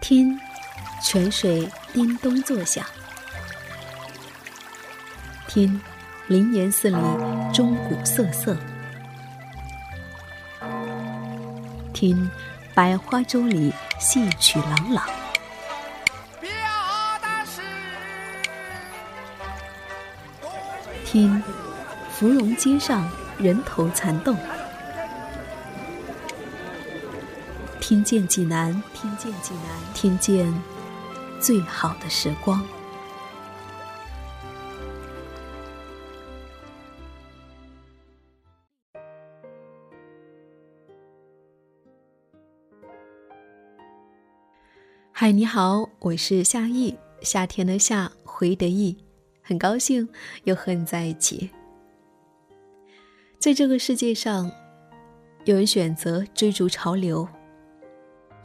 听，泉水叮咚作响；听，灵岩寺里钟鼓瑟瑟；听，百花洲里戏曲朗朗；听，芙蓉街上人头攒动。听见济南，听见济南，听见最好的时光。嗨，你好，我是夏意，夏天的夏，回的意，很高兴又和你在一起。在这个世界上，有人选择追逐潮流。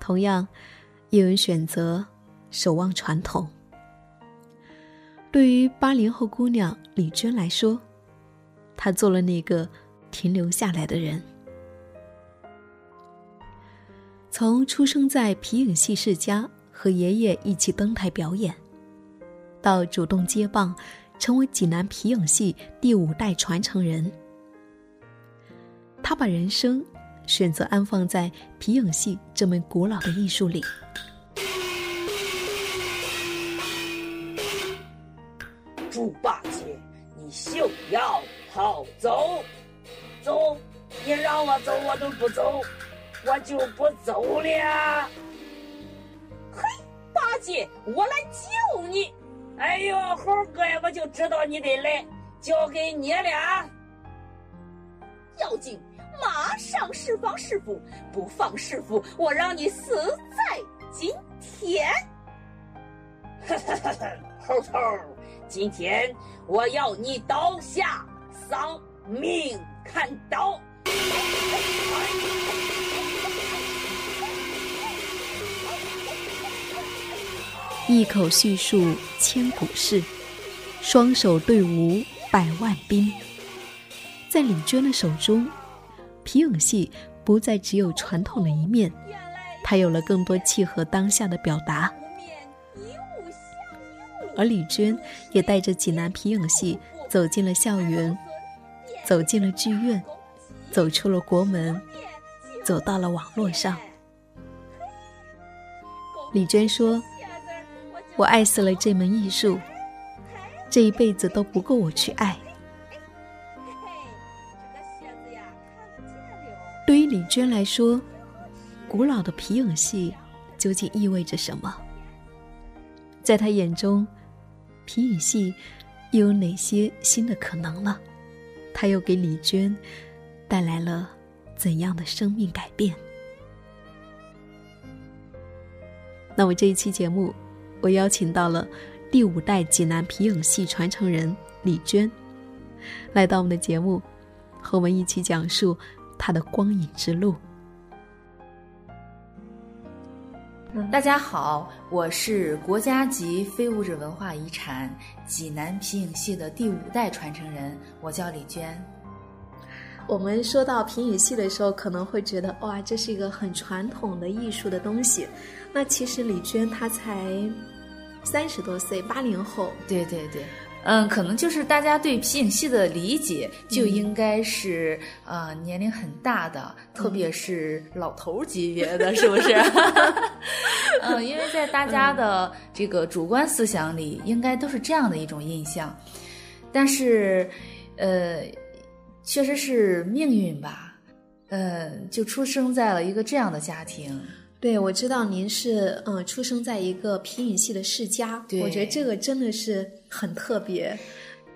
同样，也有人选择守望传统。对于八零后姑娘李娟来说，她做了那个停留下来的人。从出生在皮影戏世家，和爷爷一起登台表演，到主动接棒，成为济南皮影戏第五代传承人，她把人生。选择安放在皮影戏这门古老的艺术里。猪八戒，你休要逃走！走，你让我走我都不走，我就不走了。嘿，八戒，我来救你！哎呦，猴哥呀，我就知道你得来，交给你了。妖精！马上释放师傅，不放师傅，我让你死在今天！哈哈哈猴头，今天我要你刀下丧命看刀！一口叙述千古事，双手对吴百万兵，在李娟的手中。皮影戏不再只有传统的一面，它有了更多契合当下的表达。而李娟也带着济南皮影戏走进了校园，走进了剧院，走出了国门，走到了网络上。李娟说：“我爱死了这门艺术，这一辈子都不够我去爱。”对于李娟来说，古老的皮影戏究竟意味着什么？在她眼中，皮影戏又有哪些新的可能呢？它又给李娟带来了怎样的生命改变？那我这一期节目，我邀请到了第五代济南皮影戏传承人李娟，来到我们的节目，和我们一起讲述。他的光影之路。大家好，我是国家级非物质文化遗产济南皮影戏的第五代传承人，我叫李娟。我们说到皮影戏的时候，可能会觉得哇，这是一个很传统的艺术的东西。那其实李娟她才三十多岁，八零后。对对对。嗯，可能就是大家对皮影戏的理解就应该是呃年龄很大的，特别是老头级别的，是不是？嗯，因为在大家的这个主观思想里，应该都是这样的一种印象。但是，呃，确实是命运吧，呃，就出生在了一个这样的家庭。对，我知道您是嗯出生在一个皮影戏的世家，我觉得这个真的是很特别。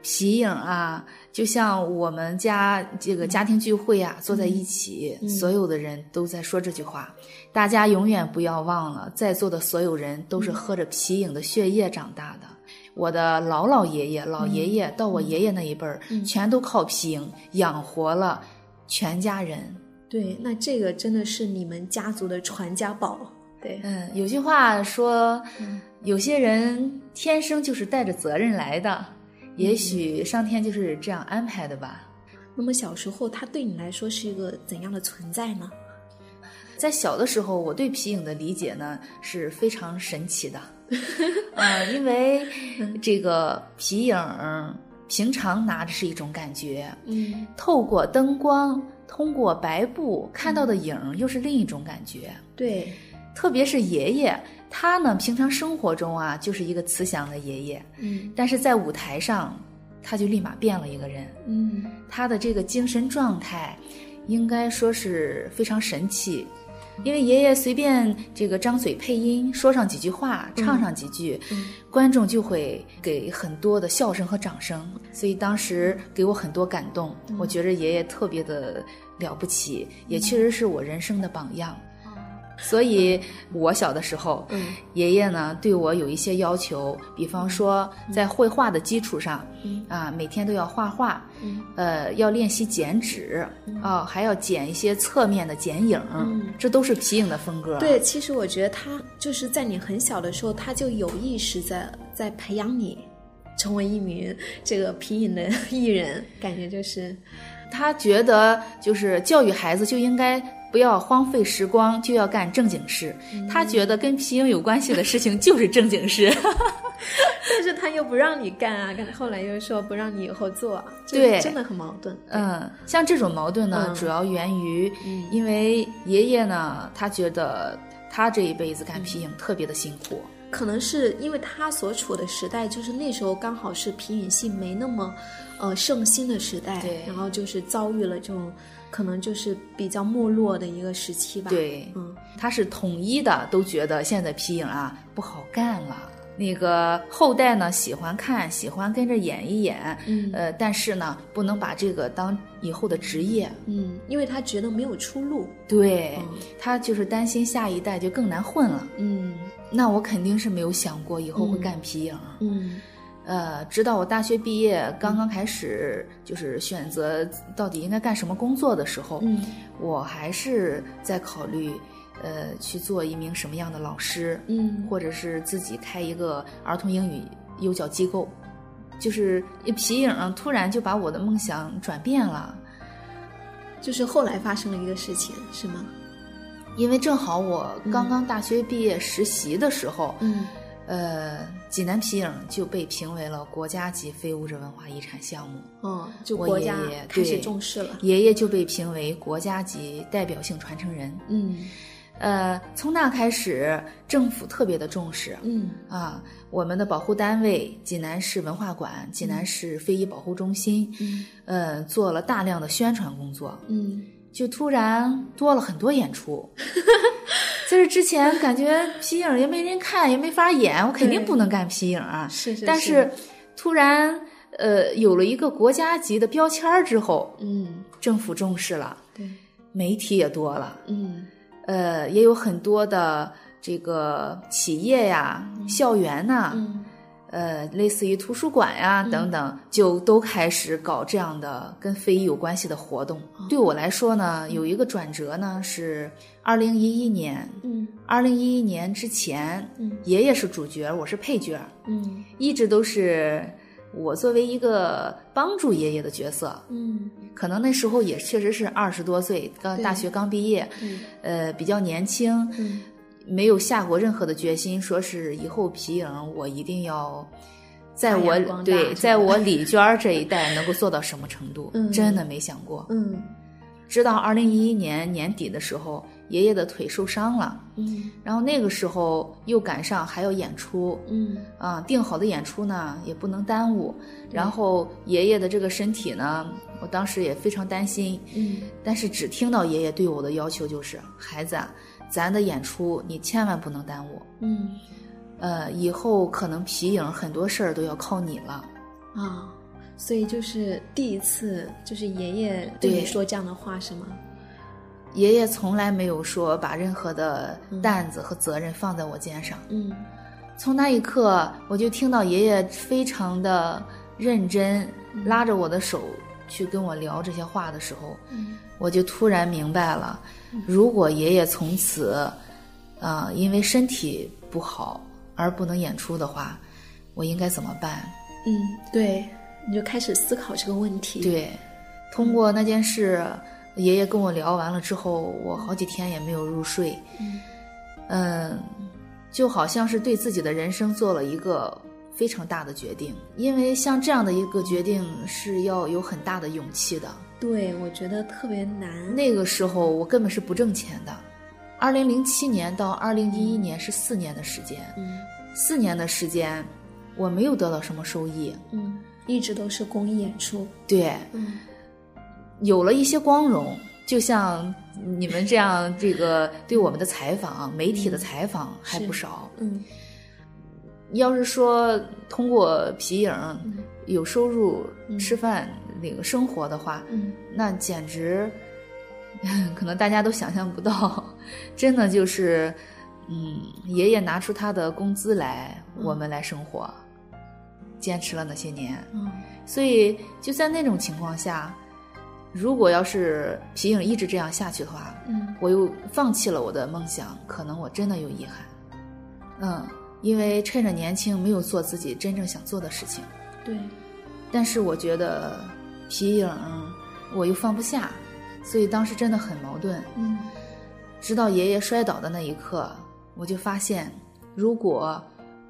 皮影啊，就像我们家这个家庭聚会啊，坐在一起，所有的人都在说这句话。大家永远不要忘了，在座的所有人都是喝着皮影的血液长大的。我的老老爷爷、老爷爷到我爷爷那一辈儿，全都靠皮影养活了全家人。对，那这个真的是你们家族的传家宝。对，嗯，有句话说，有些人天生就是带着责任来的，也许上天就是这样安排的吧。那么小时候，他对你来说是一个怎样的存在呢？在小的时候，我对皮影的理解呢是非常神奇的，呃，因为这个皮影平常拿着是一种感觉，嗯透过灯光，通过白布看到的影又是另一种感觉。对，特别是爷爷，他呢平常生活中啊就是一个慈祥的爷爷，嗯但是在舞台上，他就立马变了一个人。嗯他的这个精神状态，应该说是非常神奇。因为爷爷随便这个张嘴配音，说上几句话，唱上几句，嗯观众就会给很多的笑声和掌声，所以当时给我很多感动。嗯我觉着爷爷特别的了不起，也确实是我人生的榜样。所以，我小的时候，嗯。爷爷呢对我有一些要求，比方说在绘画的基础上，嗯。啊，每天都要画画，嗯。呃，要练习剪纸，啊，还要剪一些侧面的剪影，嗯。这都是皮影的风格。对，其实我觉得他就是在你很小的时候，他就有意识在在培养你成为一名这个皮影的艺人，感觉就是。他觉得就是教育孩子就应该不要荒废时光，就要干正经事。嗯他觉得跟皮影有关系的事情就是正经事。但是他又不让你干啊，跟后来又说不让你以后做，这对真的很矛盾。嗯，像这种矛盾呢，嗯主要源于嗯因为爷爷呢，他觉得他这一辈子干皮影特别的辛苦。可能是因为他所处的时代，就是那时候刚好是皮影戏没那么，呃盛行的时代，然后就是遭遇了这种可能就是比较没落的一个时期吧。，对，嗯他是统一的，都觉得现在皮影啊不好干了。那个后代呢喜欢看，喜欢跟着演一演，嗯呃，但是呢不能把这个当以后的职业。嗯，因为他觉得没有出路。对、嗯他就是担心下一代就更难混了。嗯那我肯定是没有想过以后会干皮影。嗯呃，直到我大学毕业刚刚开始，就是选择到底应该干什么工作的时候，嗯我还是在考虑，呃，去做一名什么样的老师，嗯或者是自己开一个儿童英语幼教机构。就是皮影啊突然就把我的梦想转变了，就是后来发生了一个事情，是吗？因为正好我刚刚大学毕业实习的时候，嗯呃，济南皮影就被评为了国家级非物质文化遗产项目。嗯，就国家爷开始重视了。爷爷就被评为国家级代表性传承人。嗯呃，从那开始，政府特别的重视嗯啊，我们的保护单位济南市文化馆、济南市非遗保护中心，嗯呃，做了大量的宣传工作，嗯就突然多了很多演出。就是之前感觉皮影也没人看，也没法演，我肯定不能干皮影啊。是是是但是突然，呃，有了一个国家级的标签儿之后，嗯政府重视了，对媒体也多了，嗯呃，也有很多的这个企业呀、校园呐、嗯呃，类似于图书馆呀、等等，就都开始搞这样的跟非遗有关系的活动。对我来说呢，有一个转折呢，是二零一一年。嗯。二零一一年之前，嗯。爷爷是主角，我是配角，嗯。一直都是我作为一个帮助爷爷的角色。嗯。可能那时候也确实是二十多岁，刚大学刚毕业，嗯。呃，比较年轻，嗯没有下过任何的决心，说是以后皮影我一定要在我对在我李娟儿这一代能够做到什么程度，嗯真的没想过。嗯直到二零一一年年底的时候，爷爷的腿受伤了，嗯然后那个时候又赶上还要演出，嗯啊，定好的演出呢也不能耽误，然后爷爷的这个身体呢，我当时也非常担心，嗯但是只听到爷爷对我的要求就是，孩子啊，咱的演出你千万不能耽误，嗯呃，以后可能皮影很多事儿都要靠你了。啊，所以就是第一次，就是爷爷对你说这样的话是吗？爷爷从来没有说把任何的担子和责任放在我肩上。嗯从那一刻，我就听到爷爷非常的认真，拉着我的手去跟我聊这些话的时候，嗯我就突然明白了，如果爷爷从此，啊、因为身体不好而不能演出的话，我应该怎么办？嗯，对，你就开始思考这个问题。，对，通过那件事，爷爷跟我聊完了之后，我好几天也没有入睡。嗯，就好像是对自己的人生做了一个非常大的决定，因为像这样的一个决定是要有很大的勇气的。对，我觉得特别难。那个时候我根本是不挣钱的，二零零七年到二零一一年是四年的时间，嗯四年的时间我没有得到什么收益。嗯，一直都是公益演出。对，嗯有了一些光荣，就像你们这样，这个对我们的采访、媒体的采访还不少。嗯要是说通过皮影嗯有收入嗯吃饭那个生活的话，嗯。那简直 可能大家都想象不到，真的就是，嗯，爷爷拿出他的工资来，嗯。我们来生活，坚持了那些年。嗯。所以就在那种情况下，如果要是皮影一直这样下去的话，嗯。我又放弃了我的梦想，可能我真的有遗憾。嗯，因为趁着年轻没有做自己真正想做的事情，对，但是我觉得皮影我又放不下，所以当时真的很矛盾。嗯直到爷爷摔倒的那一刻，我就发现，如果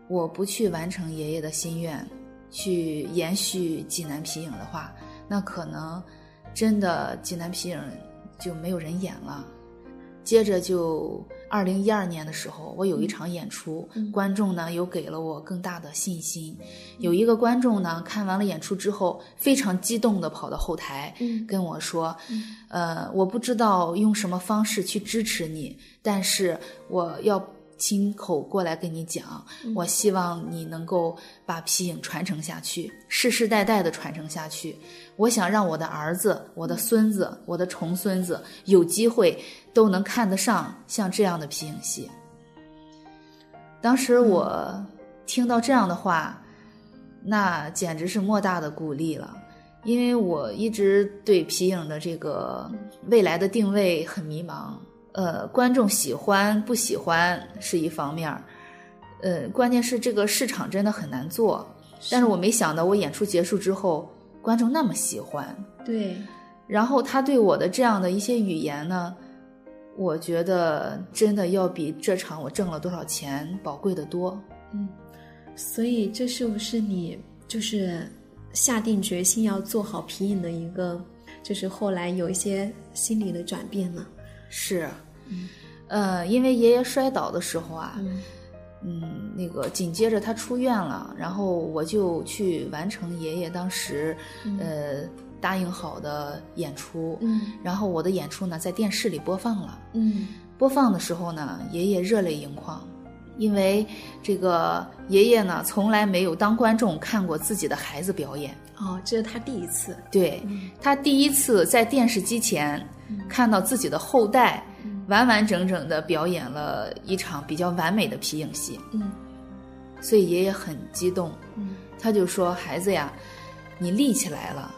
我不去完成爷爷的心愿，去延续济南皮影的话，那可能真的济南皮影就没有人演了。接着就二零一二年的时候，我有一场演出，嗯。观众呢又给了我更大的信心。有一个观众呢看完了演出之后，非常激动地跑到后台，嗯。跟我说：“呃，我不知道用什么方式去支持你，但是我要亲口过来跟你讲，我希望你能够把皮影传承下去，世世代代的传承下去。我想让我的儿子、我的孙子、我的重孙子有机会都能看得上像这样的皮影戏。”当时我听到这样的话，那简直是莫大的鼓励了。因为我一直对皮影的这个未来的定位很迷茫，呃，观众喜欢不喜欢是一方面儿，呃，关键是这个市场真的很难做。但是我没想到，我演出结束之后，观众那么喜欢，对，然后他对我的这样的一些语言呢，我觉得真的要比这场我挣了多少钱宝贵的多。嗯，所以这是不是你就是下定决心要做好皮影的一个，就是后来有一些心理的转变呢？是，呃，因为爷爷摔倒的时候啊，嗯嗯，那个紧接着他出院了，然后我就去完成爷爷当时、呃答应好的演出，嗯然后我的演出呢在电视里播放了。嗯播放的时候呢，爷爷热泪盈眶，因为这个爷爷呢从来没有当观众看过自己的孩子表演，哦，这是他第一次。对他第一次在电视机前看到自己的后代完完整整的表演了一场比较完美的皮影戏，嗯。所以爷爷很激动，嗯。他就说：“孩子呀，你立起来了。”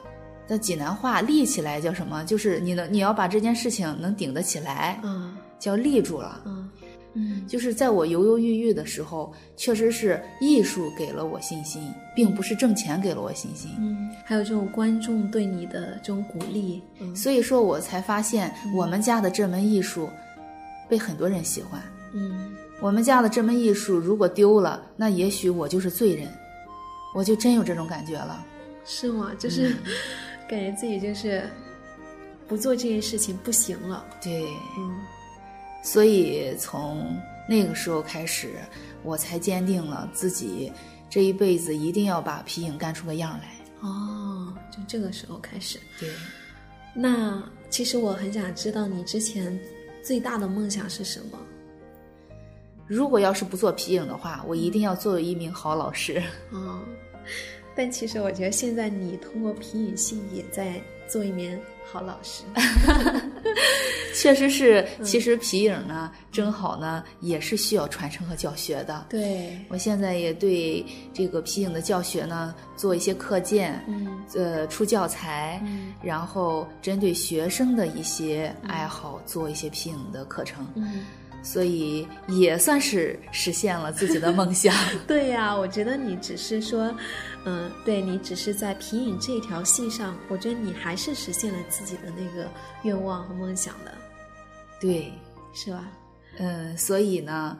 那济南话立起来叫什么？就是你能你要把这件事情能顶得起来，嗯。叫立住了。啊嗯就是在我犹犹豫豫的时候，确实是艺术给了我信心，并不是挣钱给了我信心。嗯，还有这种观众对你的这种鼓励。嗯所以说我才发现，我们家的这门艺术被很多人喜欢。嗯我们家的这门艺术如果丢了，那也许我就是罪人。我就真有这种感觉了。是吗？就是感觉自己就是不做这件事情不行了。对，嗯所以从那个时候开始，我才坚定了自己这一辈子一定要把皮影干出个样来。哦，就这个时候开始。对，那其实我很想知道你之前最大的梦想是什么？如果要是不做皮影的话，我一定要做一名好老师。哦，但其实我觉得现在你通过皮影戏也在做一名好老师。确实是，其实皮影呢，正好呢也是需要传承和教学的。对，我现在也对这个皮影的教学呢做一些课件，嗯呃，出教材，嗯然后针对学生的一些爱好做一些皮影的课程。嗯所以也算是实现了自己的梦想。对呀、我觉得你只是说，嗯、对你只是在皮影这条线上，我觉得你还是实现了自己的那个愿望和梦想的，对，是吧？嗯，所以呢，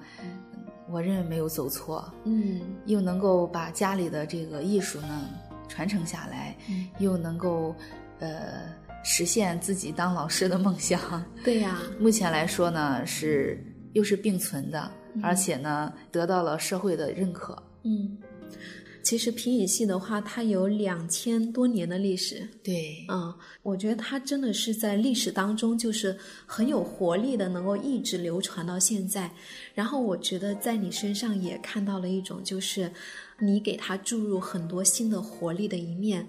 我认为没有走错，嗯又能够把家里的这个艺术呢传承下来，嗯，又能够呃实现自己当老师的梦想。对呀、目前来说呢，是又是并存的，嗯而且呢得到了社会的认可。嗯。其实皮影戏的话，它有两千多年的历史，对，嗯，我觉得它真的是在历史当中就是很有活力的，能够一直流传到现在。然后我觉得在你身上也看到了一种，就是你给它注入很多新的活力的一面。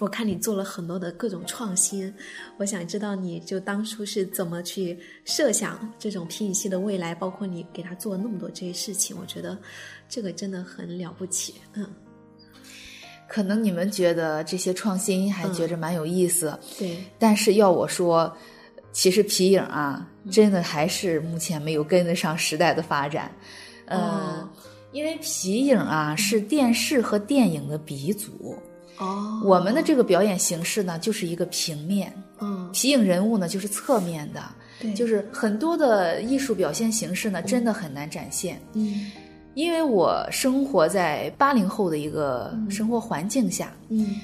我看你做了很多的各种创新，我想知道你就当初是怎么去设想这种皮影戏的未来，包括你给他做了那么多这些事情，我觉得这个真的很了不起。嗯，可能你们觉得这些创新还觉着蛮有意思，对，但是要我说，其实皮影啊，真的还是目前没有跟得上时代的发展。呃，哦因为皮影啊是电视和电影的鼻祖，哦，我们的这个表演形式呢就是一个平面，嗯，皮影人物呢就是侧面的，对，就是很多的艺术表现形式呢真的很难展现。嗯因为我生活在八零后的一个生活环境下，嗯。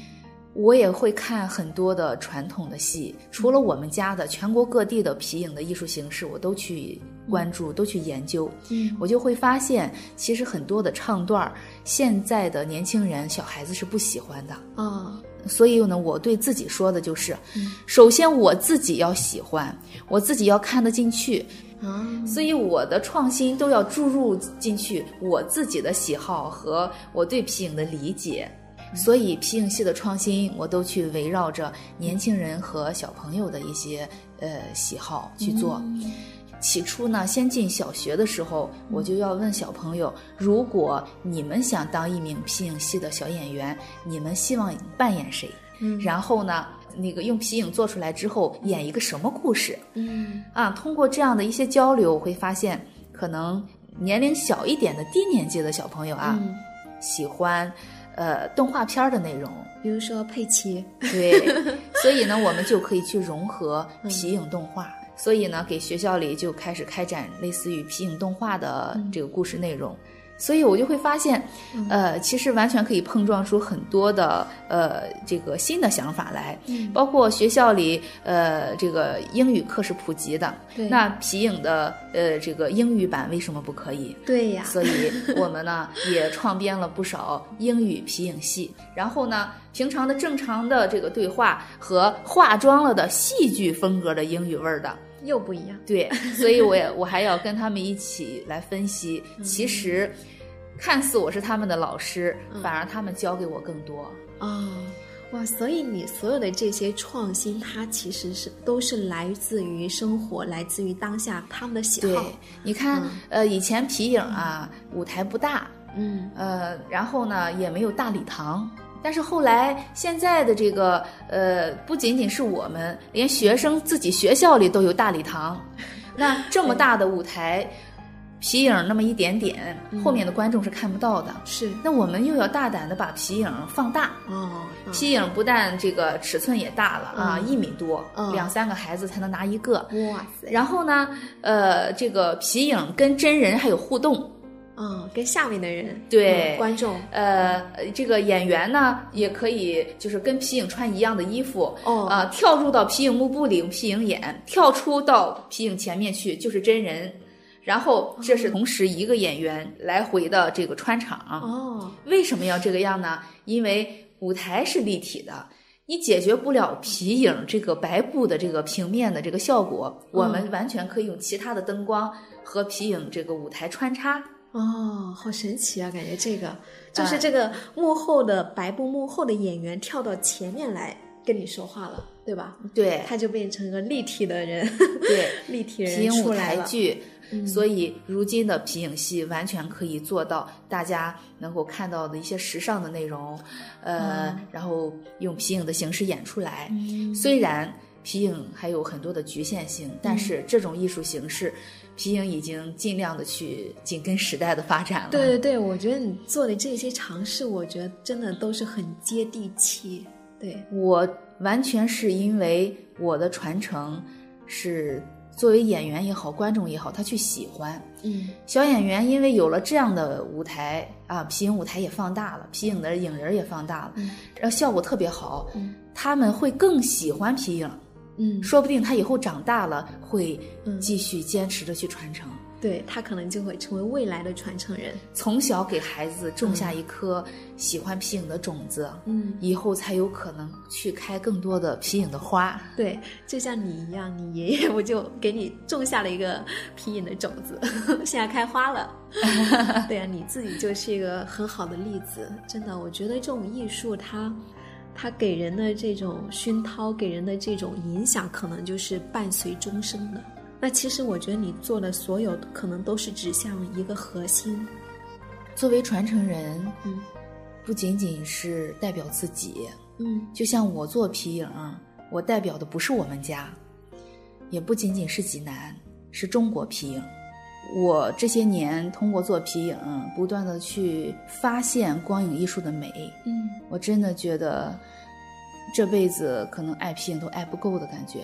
我也会看很多的传统的戏，除了我们家的，全国各地的皮影的艺术形式，我都去关注，都去研究。嗯。我就会发现，其实很多的唱段儿，现在的年轻人、小孩子是不喜欢的。啊。所以呢，我对自己说的就是，首先我自己要喜欢，我自己要看得进去，啊，所以我的创新都要注入进去我自己的喜好和我对皮影的理解。所以皮影戏的创新，我都去围绕着年轻人和小朋友的一些呃喜好去做。起初呢，先进小学的时候，我就要问小朋友：如果你们想当一名皮影戏的小演员，你们希望扮演谁？嗯然后呢，那个用皮影做出来之后，演一个什么故事？嗯啊，通过这样的一些交流，我会发现，可能年龄小一点的低年级的小朋友啊，嗯，喜欢呃动画片儿的内容，比如说佩奇，对，所以呢，我们就可以去融合皮影动画。所以呢，给学校里就开始开展类似于皮影动画的这个故事内容。所以我就会发现，呃，其实完全可以碰撞出很多的呃这个新的想法来，包括学校里呃这个英语课是普及的，那皮影的呃这个英语版为什么不可以？对呀，所以我们呢也创编了不少英语皮影戏，然后呢，平常的正常的这个对话和化妆了的戏剧风格的英语味儿的，又不一样。对，所以我也 我还要跟他们一起来分析，其实看似我是他们的老师，反而他们教给我更多。哦，哇！所以你所有的这些创新，它其实是都是来自于生活，来自于当下他们的喜对好。，你看，嗯呃，以前皮影啊，舞台不大，嗯呃，然后呢也没有大礼堂。但是后来，现在的这个呃，不仅仅是我们，连学生自己学校里都有大礼堂。那这么大的舞台，皮影那么一点点，后面的观众是看不到的。是那我们又要大胆的把皮影放大，哦，嗯皮影不但这个尺寸也大了啊，嗯一米多，嗯两三个孩子才能拿一个。哇塞，然后呢，呃，这个皮影跟真人还有互动，嗯，跟下面的人对嗯观众呃，这个演员呢也可以就是跟皮影穿一样的衣服，哦啊、跳入到皮影幕布里皮影演，跳出到皮影前面去就是真人，然后这是同时一个演员来回的这个穿场。哦，为什么要这个样呢？因为舞台是立体的。你解决不了皮影这个白布的这个平面的这个效果，我们完全可以用其他的灯光和皮影这个舞台穿插。哦，好神奇啊！感觉这个哎就是这个幕后的白布幕后的演员跳到前面来跟你说话了，对吧？对他就变成一个立体的人，对，立体皮人影舞台出来了。剧，嗯所以如今的皮影戏完全可以做到大家能够看到的一些时尚的内容，呃，嗯然后用皮影的形式演出来。虽然皮影还有很多的局限性，但是这种艺术形式皮影已经尽量的去紧跟时代的发展了。对对对，我觉得你做的这些尝试，我觉得真的都是很接地气。对我完全是因为我的传承是作为演员也好，观众也好，他去喜欢。嗯小演员因为有了这样的舞台啊，皮影舞台也放大了，皮影的影人也放大了，嗯然后效果特别好，嗯他们会更喜欢皮影，嗯，说不定他以后长大了会嗯继续坚持着去传承。对他可能就会成为未来的传承人。从小给孩子种下一颗喜欢皮影的种子，嗯，以后才有可能去开更多的皮影的花。对，就像你一样，你爷爷我就给你种下了一个皮影的种子，现在开花了。对啊，你自己就是一个很好的例子。真的，我觉得这种艺术它。它给人的这种熏陶，给人的这种影响，可能就是伴随终生的。那其实我觉得你做的所有，可能都是指向一个核心。作为传承人，嗯不仅仅是代表自己，嗯就像我做皮影，我代表的不是我们家，也不仅仅是济南，是中国皮影。我这些年通过做皮影，不断的去发现光影艺术的美。嗯我真的觉得，这辈子可能爱皮影都爱不够的感觉。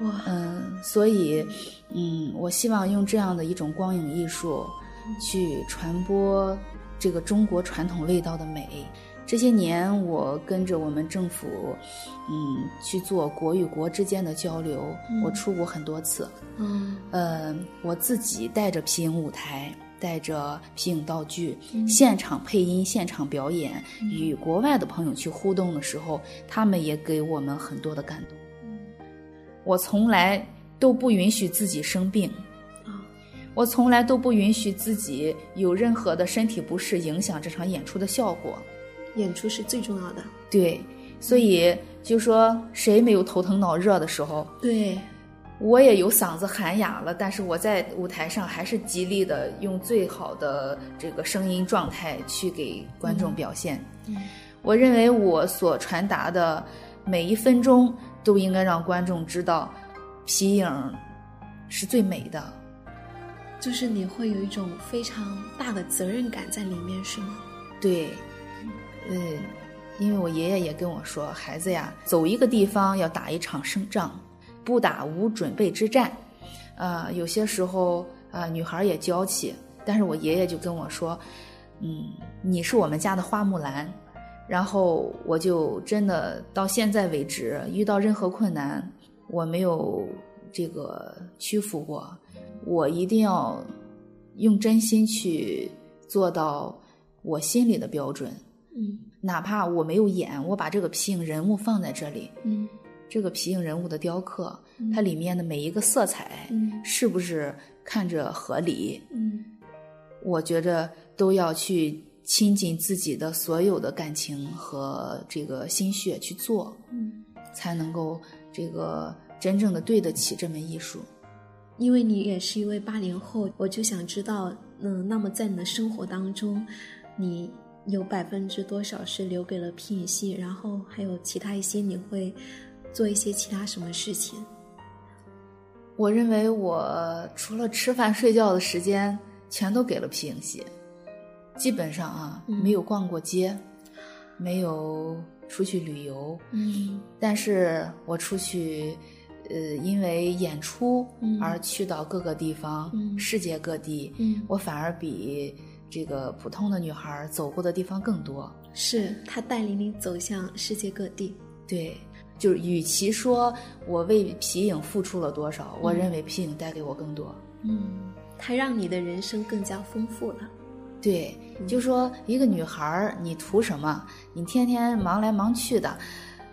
哇，嗯，所以，嗯，我希望用这样的一种光影艺术，去传播这个中国传统味道的美。这些年，我跟着我们政府，嗯，去做国与国之间的交流。我出国很多次，嗯呃，我自己带着皮影舞台，带着皮影道具，现场配音、现场表演，与国外的朋友去互动的时候，他们也给我们很多的感动。我从来都不允许自己生病，啊我从来都不允许自己有任何的身体不适影响这场演出的效果。演出是最重要的。对，所以就说谁没有头疼脑热的时候，对，我也有嗓子喊哑了，但是我在舞台上还是极力的用最好的这个声音状态去给观众表现。嗯我认为我所传达的每一分钟都应该让观众知道，皮影是最美的。就是你会有一种非常大的责任感在里面，是吗？对，嗯，因为我爷爷也跟我说，孩子呀，走一个地方要打一场胜仗，不打无准备之战。啊、有些时候啊、女孩也娇气，但是我爷爷就跟我说，嗯，你是我们家的花木兰。然后我就真的到现在为止，遇到任何困难，我没有这个屈服过，我一定要用真心去做到我心里的标准。嗯。哪怕我没有演，我把这个皮影人物放在这里，嗯。这个皮影人物的雕刻，它里面的每一个色彩，嗯。是不是看着合理？嗯。我觉着都要去倾尽自己的所有的感情和这个心血去做，嗯，才能够这个真正的对得起这门艺术。因为你也是一位八零后，我就想知道，嗯，那么在你的生活当中，你有百分之多少是留给了皮影戏，然后还有其他一些你会做一些其他什么事情？我认为我除了吃饭睡觉的时间，全都给了皮影戏。基本上啊，嗯没有逛过街，没有出去旅游，嗯但是我出去，呃，因为演出嗯而去到各个地方，嗯世界各地，嗯我反而比这个普通的女孩儿走过的地方更多。是她带领你走向世界各地。对，就是与其说我为皮影付出了多少，我嗯认为皮影带给我更多。嗯，她让你的人生更加丰富了。对，就说一个女孩儿，你图什么？你天天忙来忙去的，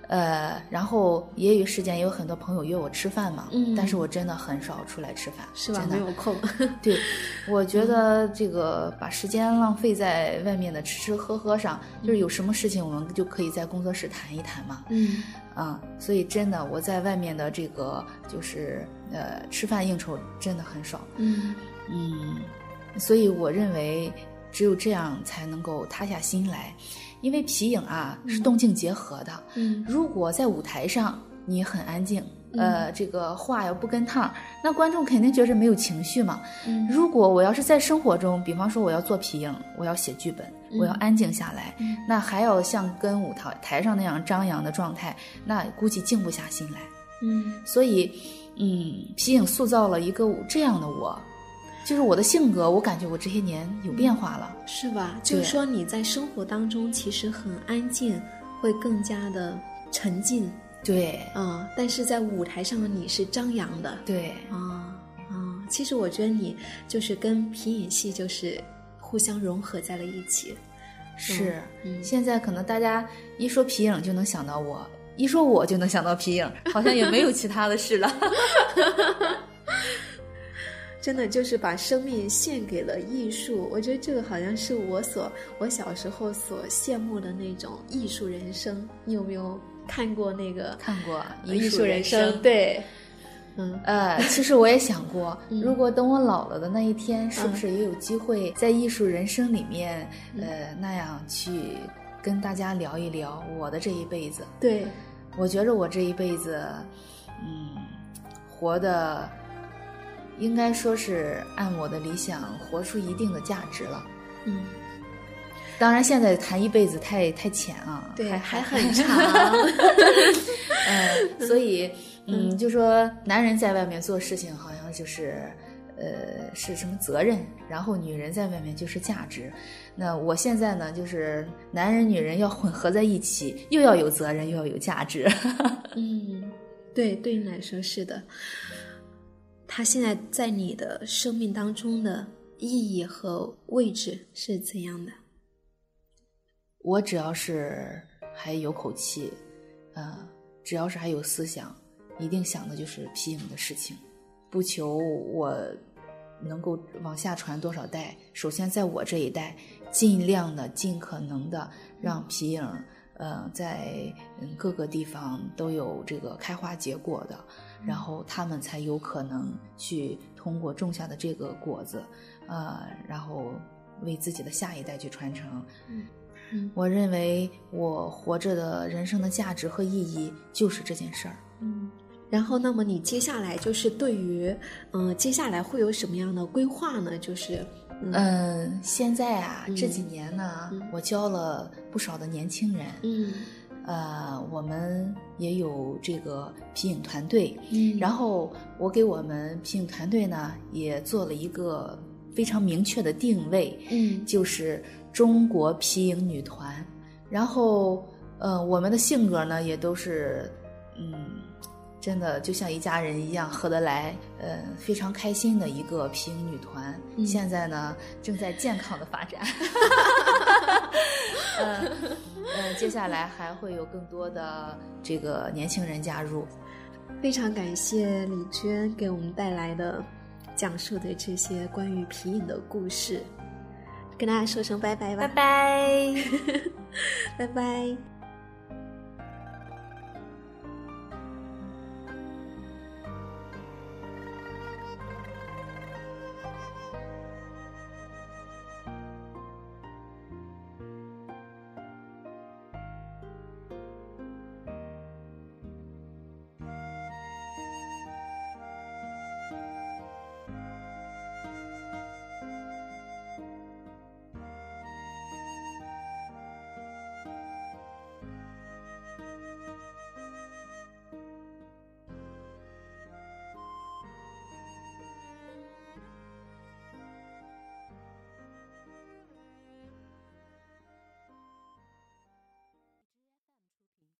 呃，然后业余时间也有很多朋友约我吃饭嘛，嗯但是我真的很少出来吃饭，是吧？真的没有空。对，我觉得这个把时间浪费在外面的吃吃喝喝上，就是有什么事情我们就可以在工作室谈一谈嘛。嗯啊、所以真的我在外面的这个就是呃吃饭应酬真的很少。嗯嗯，所以我认为只有这样才能够塌下心来，因为皮影啊是动静结合的。嗯如果在舞台上你很安静，呃，这个话要不跟趟，那观众肯定觉着没有情绪嘛。嗯如果我要是在生活中，比方说我要做皮影，我要写剧本，我要安静下来，那还要像跟舞台台上那样张扬的状态，那估计静不下心来。嗯所以，嗯，皮影塑造了一个这样的我，就是我的性格，我感觉我这些年有变化了。是吧？就是说你在生活当中其实很安静，会更加的沉静对，啊、但是在舞台上的你是张扬的对，啊啊、其实我觉得你就是跟皮影戏就是互相融合在了一起。是。嗯现在可能大家一说皮影就能想到我，一说我就能想到皮影，好像也没有其他的事了。真的就是把生命献给了艺术，我觉得这个好像是我所我小时候所羡慕的那种艺术人生。你有没有看过那个看过呃艺术人生对，嗯呃，其实我也想过，嗯如果等我老了的那一天，是不是也有机会在艺术人生里面，呃，那样去跟大家聊一聊我的这一辈子？对，我觉着我这一辈子，嗯，活的应该说是按我的理想活出一定的价值了。嗯，当然，现在谈一辈子太太浅啊，对，还很长。嗯，所以，嗯，就说男人在外面做事情，好像就是，呃，是什么责任，然后女人在外面就是价值。那我现在呢，就是男人女人要混合在一起，又要有责任，又要有价值。嗯，对，对你来说是的。他现在在你的生命当中的意义和位置是怎样的？我只要是还有口气，呃，只要是还有思想，一定想的就是皮影的事情，不求我能够往下传多少代。首先，在我这一代，尽量的、尽可能的让皮影，呃，在各个地方都有这个开花结果的，然后他们才有可能去通过种下的这个果子，呃，然后为自己的下一代去传承。嗯我认为我活着的人生的价值和意义就是这件事儿。嗯。然后，那么你接下来就是对于，嗯、接下来会有什么样的规划呢？就是，嗯嗯，现在啊，嗯这几年呢，嗯我教了不少的年轻人。嗯呃，我们也有这个皮影团队，嗯然后我给我们皮影团队呢也做了一个非常明确的定位，嗯就是中国皮影女团。然后，呃，我们的性格呢也都是，嗯，真的就像一家人一样合得来，呃，非常开心的一个皮影女团。嗯现在呢正在健康的发展。呃 呃，接下来还会有更多的这个年轻人加入。非常感谢李娟给我们带来的讲述的这些关于皮影的故事，跟大家说声拜拜吧，拜拜。拜拜